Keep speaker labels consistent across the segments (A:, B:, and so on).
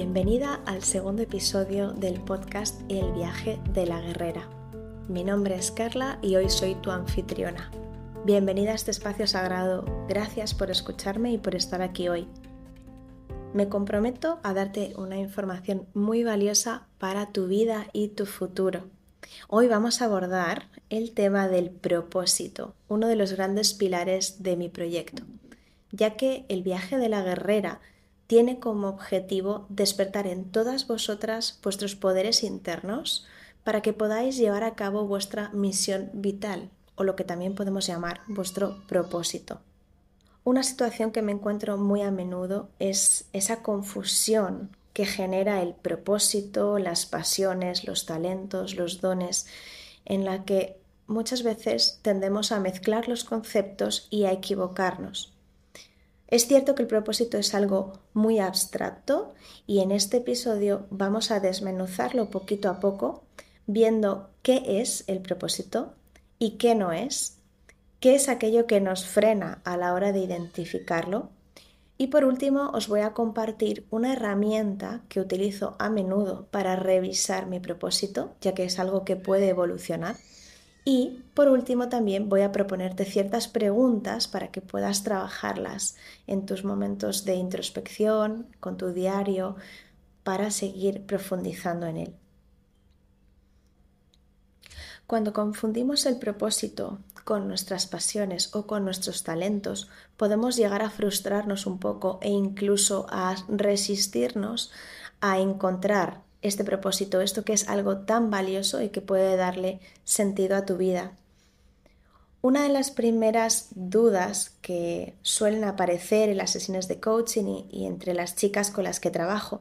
A: Bienvenida al segundo episodio del podcast El viaje de la guerrera. Mi nombre es Carla y hoy soy tu anfitriona. Bienvenida a este espacio sagrado, gracias por escucharme y por estar aquí hoy. Me comprometo a darte una información muy valiosa para tu vida y tu futuro. Hoy vamos a abordar el tema del propósito, uno de los grandes pilares de mi proyecto, ya que el viaje de la guerrera tiene como objetivo despertar en todas vosotras vuestros poderes internos para que podáis llevar a cabo vuestra misión vital o lo que también podemos llamar vuestro propósito. Una situación que me encuentro muy a menudo es esa confusión que genera el propósito, las pasiones, los talentos, los dones, en la que muchas veces tendemos a mezclar los conceptos y a equivocarnos. Es cierto que el propósito es algo muy abstracto y en este episodio vamos a desmenuzarlo poquito a poco, viendo qué es el propósito y qué no es, qué es aquello que nos frena a la hora de identificarlo. Y por último os voy a compartir una herramienta que utilizo a menudo para revisar mi propósito, ya que es algo que puede evolucionar y por último también voy a proponerte ciertas preguntas para que puedas trabajarlas en tus momentos de introspección, con tu diario, para seguir profundizando en él. Cuando confundimos el propósito con nuestras pasiones o con nuestros talentos, podemos llegar a frustrarnos un poco e incluso a resistirnos a encontrar este propósito, esto que es algo tan valioso y que puede darle sentido a tu vida. Una de las primeras dudas que suelen aparecer en las sesiones de coaching y, entre las chicas con las que trabajo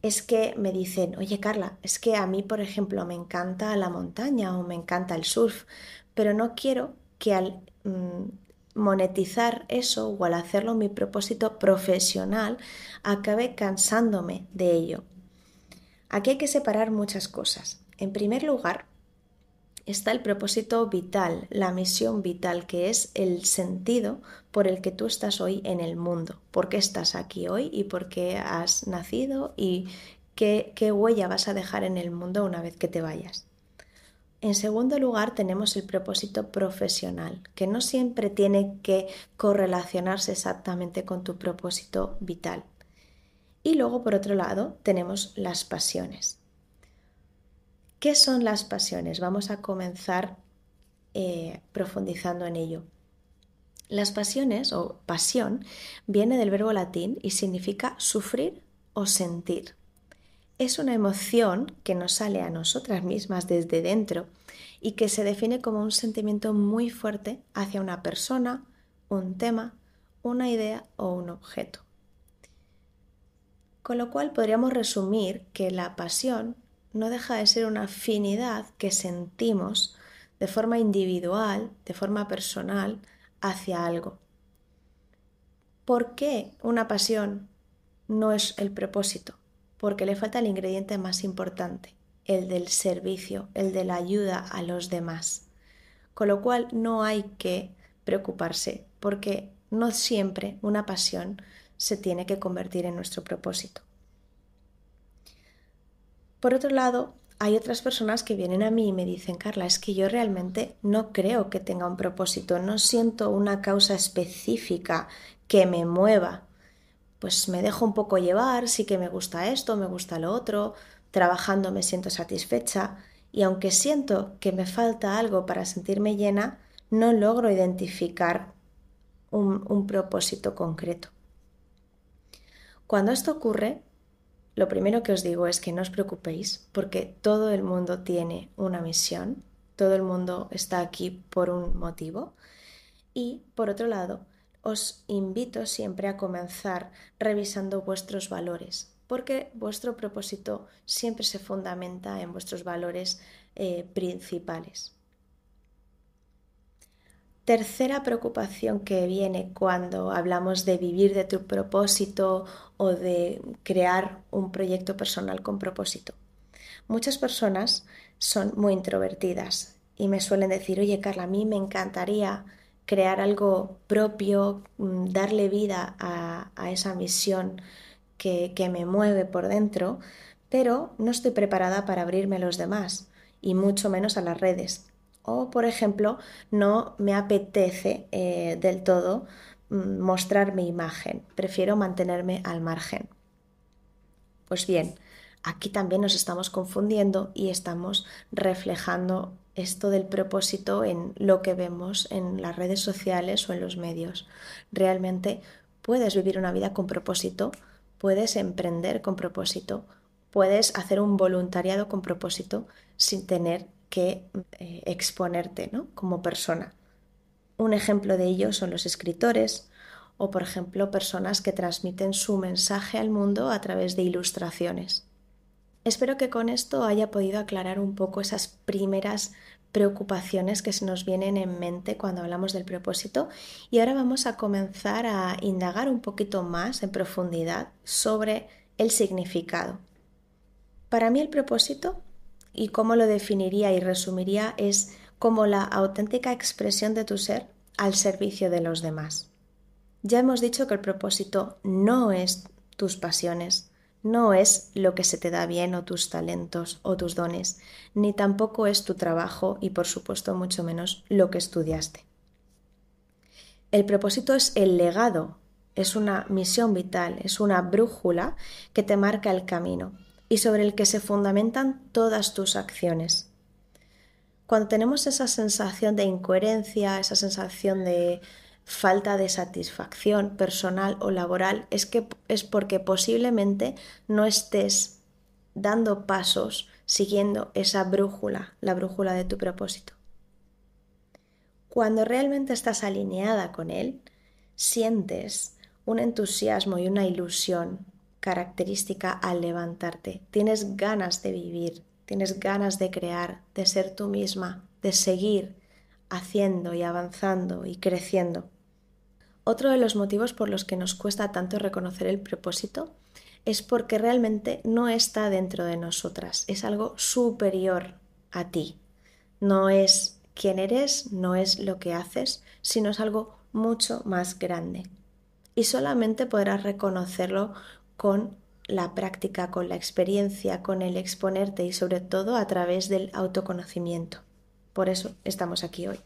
A: es que me dicen, oye Carla, es que a mí, por ejemplo, me encanta la montaña o me encanta el surf, pero no quiero que al mm, monetizar eso o al hacerlo mi propósito profesional acabe cansándome de ello. Aquí hay que separar muchas cosas. En primer lugar, está el propósito vital, la misión vital, que es el sentido por el que tú estás hoy en el mundo, por qué estás aquí hoy y por qué has nacido y qué, qué huella vas a dejar en el mundo una vez que te vayas. En segundo lugar, tenemos el propósito profesional, que no siempre tiene que correlacionarse exactamente con tu propósito vital. Y luego, por otro lado, tenemos las pasiones. ¿Qué son las pasiones? Vamos a comenzar eh, profundizando en ello. Las pasiones o pasión viene del verbo latín y significa sufrir o sentir. Es una emoción que nos sale a nosotras mismas desde dentro y que se define como un sentimiento muy fuerte hacia una persona, un tema, una idea o un objeto. Con lo cual podríamos resumir que la pasión no deja de ser una afinidad que sentimos de forma individual, de forma personal, hacia algo. ¿Por qué una pasión no es el propósito? Porque le falta el ingrediente más importante, el del servicio, el de la ayuda a los demás. Con lo cual no hay que preocuparse, porque no siempre una pasión se tiene que convertir en nuestro propósito. Por otro lado, hay otras personas que vienen a mí y me dicen, Carla, es que yo realmente no creo que tenga un propósito, no siento una causa específica que me mueva. Pues me dejo un poco llevar, sí que me gusta esto, me gusta lo otro, trabajando me siento satisfecha y aunque siento que me falta algo para sentirme llena, no logro identificar un, un propósito concreto. Cuando esto ocurre, lo primero que os digo es que no os preocupéis porque todo el mundo tiene una misión, todo el mundo está aquí por un motivo y por otro lado os invito siempre a comenzar revisando vuestros valores porque vuestro propósito siempre se fundamenta en vuestros valores eh, principales. Tercera preocupación que viene cuando hablamos de vivir de tu propósito o de crear un proyecto personal con propósito. Muchas personas son muy introvertidas y me suelen decir, oye Carla, a mí me encantaría crear algo propio, mm, darle vida a, esa misión que, que me mueve por dentro, pero no estoy preparada para abrirme a los demás y mucho menos a las redes. O, por ejemplo, no me apetece eh, del todo mm, mostrar mi imagen, prefiero mantenerme al margen. Pues bien, aquí también nos estamos confundiendo y estamos reflejando esto del propósito en lo que vemos en las redes sociales o en los medios. Realmente puedes vivir una vida con propósito, puedes emprender con propósito, puedes hacer un voluntariado con propósito sin tener que eh, exponerte ¿no? como persona. Un ejemplo de ello son los escritores o, por ejemplo, personas que transmiten su mensaje al mundo a través de ilustraciones. Espero que con esto haya podido aclarar un poco esas primeras preocupaciones que se nos vienen en mente cuando hablamos del propósito y ahora vamos a comenzar a indagar un poquito más en profundidad sobre el significado. Para mí el propósito y cómo lo definiría y resumiría es como la auténtica expresión de tu ser al servicio de los demás. Ya hemos dicho que el propósito no es tus pasiones, no es lo que se te da bien o tus talentos o tus dones, ni tampoco es tu trabajo y por supuesto mucho menos lo que estudiaste. El propósito es el legado, es una misión vital, es una brújula que te marca el camino, y sobre el que se fundamentan todas tus acciones. Cuando tenemos esa sensación de incoherencia, esa sensación de falta de satisfacción personal o laboral, es que es porque posiblemente no estés dando pasos siguiendo esa brújula, la brújula de tu propósito. Cuando realmente estás alineada con él, sientes un entusiasmo y una ilusión característica al levantarte. Tienes ganas de vivir, tienes ganas de crear, de ser tú misma, de seguir haciendo y avanzando y creciendo. Otro de los motivos por los que nos cuesta tanto reconocer el propósito es porque realmente no está dentro de nosotras, es algo superior a ti. No es quién eres, no es lo que haces, sino es algo mucho más grande. Y solamente podrás reconocerlo con la práctica, con la experiencia, con el exponerte y sobre todo a través del autoconocimiento. Por eso estamos aquí hoy.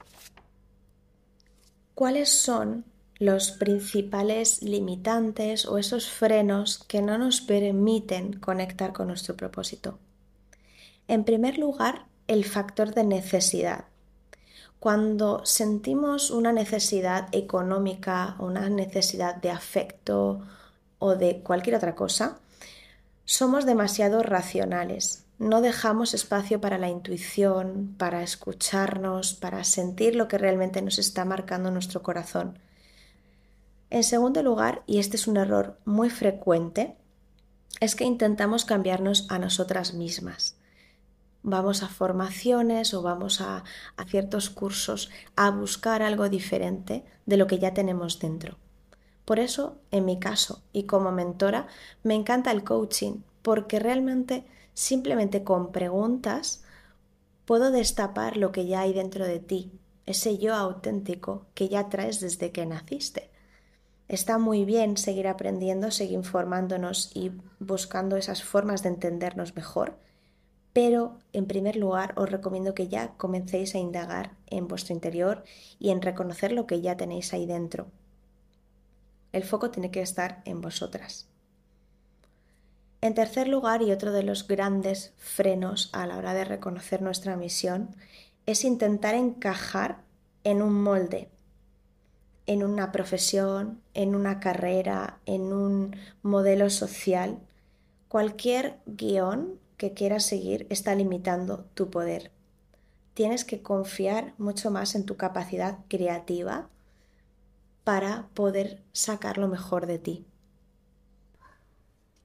A: ¿Cuáles son los principales limitantes o esos frenos que no nos permiten conectar con nuestro propósito? En primer lugar, el factor de necesidad. Cuando sentimos una necesidad económica, una necesidad de afecto, o de cualquier otra cosa, somos demasiado racionales. No dejamos espacio para la intuición, para escucharnos, para sentir lo que realmente nos está marcando nuestro corazón. En segundo lugar, y este es un error muy frecuente, es que intentamos cambiarnos a nosotras mismas. Vamos a formaciones o vamos a, ciertos cursos a buscar algo diferente de lo que ya tenemos dentro. Por eso, en mi caso y como mentora, me encanta el coaching, porque realmente simplemente con preguntas puedo destapar lo que ya hay dentro de ti, ese yo auténtico que ya traes desde que naciste. Está muy bien seguir aprendiendo, seguir informándonos y buscando esas formas de entendernos mejor, pero en primer lugar os recomiendo que ya comencéis a indagar en vuestro interior y en reconocer lo que ya tenéis ahí dentro, el foco tiene que estar en vosotras. En tercer lugar, y otro de los grandes frenos a la hora de reconocer nuestra misión, es intentar encajar en un molde, en una profesión, en una carrera, en un modelo social. Cualquier guion que quieras seguir está limitando tu poder. Tienes que confiar mucho más en tu capacidad creativa para poder sacar lo mejor de ti.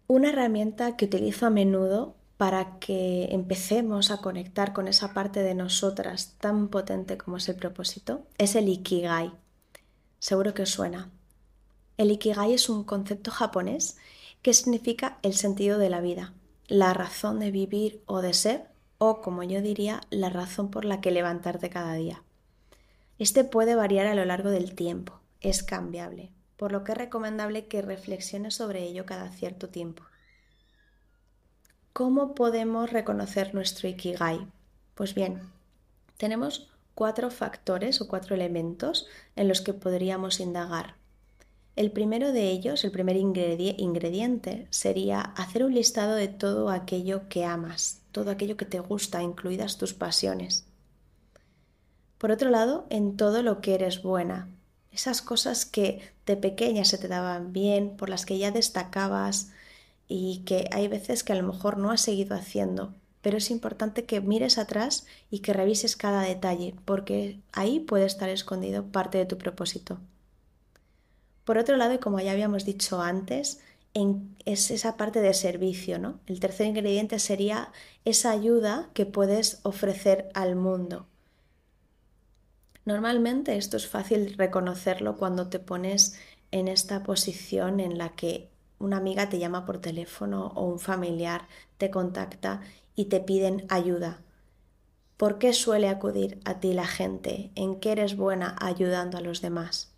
A: Una herramienta que utilizo a menudo para que empecemos a conectar con esa parte de nosotras tan potente como es el propósito es el Ikigai. Seguro que os suena. El Ikigai es un concepto japonés que significa el sentido de la vida, la razón de vivir o de ser, o como yo diría, la razón por la que levantarte cada día. Este puede variar a lo largo del tiempo es cambiable. por lo que es recomendable que reflexiones sobre ello cada cierto tiempo. ¿Cómo podemos reconocer nuestro Ikigai? Pues bien, tenemos cuatro factores o cuatro elementos en los que podríamos indagar. El primero de ellos, el primer ingrediente, sería hacer un listado de todo aquello que amas, todo aquello que te gusta, incluidas tus pasiones. Por otro lado, en todo lo que eres buena, esas cosas que de pequeña se te daban bien, por las que ya destacabas y que hay veces que a lo mejor no has seguido haciendo, pero es importante que mires atrás y que revises cada detalle, porque ahí puede estar escondido parte de tu propósito. Por otro lado, y como ya habíamos dicho antes, es esa parte de servicio, ¿no? El tercer ingrediente sería esa ayuda que puedes ofrecer al mundo. Normalmente esto es fácil reconocerlo cuando te pones en esta posición en la que una amiga te llama por teléfono o un familiar te contacta y te piden ayuda. ¿Por qué suele acudir a ti la gente? ¿En qué eres buena ayudando a los demás?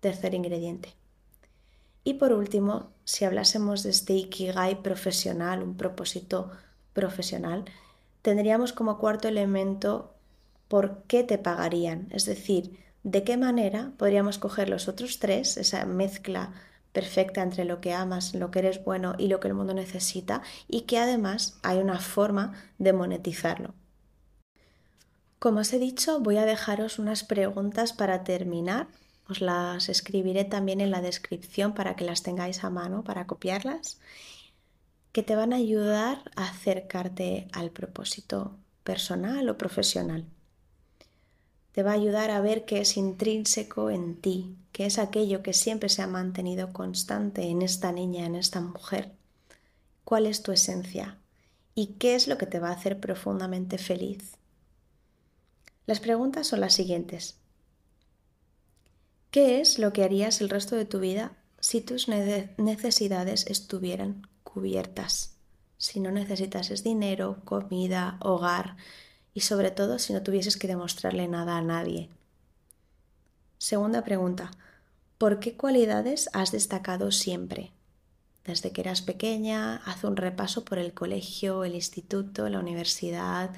A: Tercer ingrediente. Y por último, si hablásemos de este ikigai profesional, un propósito profesional, tendríamos como cuarto elemento por qué te pagarían, es decir, de qué manera podríamos coger los otros tres, esa mezcla perfecta entre lo que amas, lo que eres bueno y lo que el mundo necesita y que además hay una forma de monetizarlo. Como os he dicho, voy a dejaros unas preguntas para terminar. Os las escribiré también en la descripción para que las tengáis a mano para copiarlas, que te van a ayudar a acercarte al propósito personal o profesional te va a ayudar a ver qué es intrínseco en ti, qué es aquello que siempre se ha mantenido constante en esta niña, en esta mujer. ¿Cuál es tu esencia? ¿Y qué es lo que te va a hacer profundamente feliz? Las preguntas son las siguientes. ¿Qué es lo que harías el resto de tu vida si tus necesidades estuvieran cubiertas? Si no necesitases dinero, comida, hogar, y sobre todo si no tuvieses que demostrarle nada a nadie. Segunda pregunta. ¿Por qué cualidades has destacado siempre? Desde que eras pequeña, haz un repaso por el colegio, el instituto, la universidad,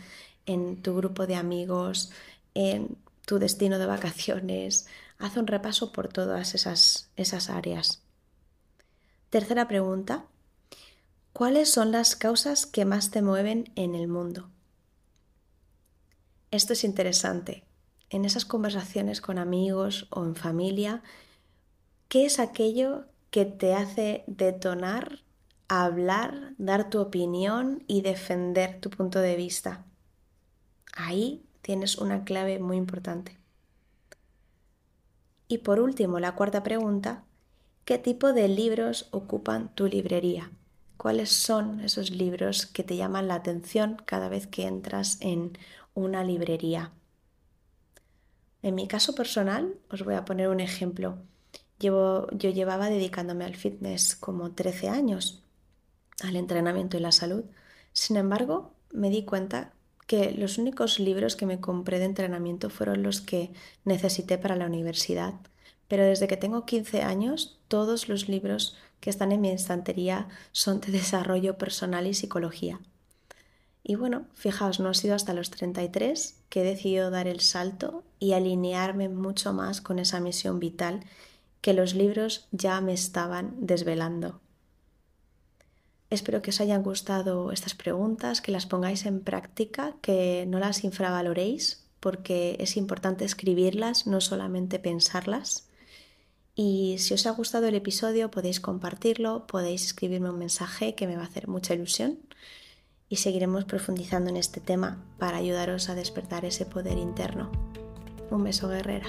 A: en tu grupo de amigos, en tu destino de vacaciones. Haz un repaso por todas esas, esas áreas. Tercera pregunta. ¿Cuáles son las causas que más te mueven en el mundo? Esto es interesante. En esas conversaciones con amigos o en familia, ¿qué es aquello que te hace detonar, hablar, dar tu opinión y defender tu punto de vista? Ahí tienes una clave muy importante. Y por último, la cuarta pregunta, ¿qué tipo de libros ocupan tu librería? ¿Cuáles son esos libros que te llaman la atención cada vez que entras en una librería. En mi caso personal, os voy a poner un ejemplo. Llevo, yo llevaba dedicándome al fitness como 13 años, al entrenamiento y la salud. Sin embargo, me di cuenta que los únicos libros que me compré de entrenamiento fueron los que necesité para la universidad. Pero desde que tengo 15 años, todos los libros que están en mi estantería son de desarrollo personal y psicología. Y bueno, fijaos, no ha sido hasta los 33 que he decidido dar el salto y alinearme mucho más con esa misión vital que los libros ya me estaban desvelando. Espero que os hayan gustado estas preguntas, que las pongáis en práctica, que no las infravaloréis, porque es importante escribirlas, no solamente pensarlas. Y si os ha gustado el episodio, podéis compartirlo, podéis escribirme un mensaje que me va a hacer mucha ilusión y seguiremos profundizando en este tema para ayudaros a despertar ese poder interno. Un beso guerrera.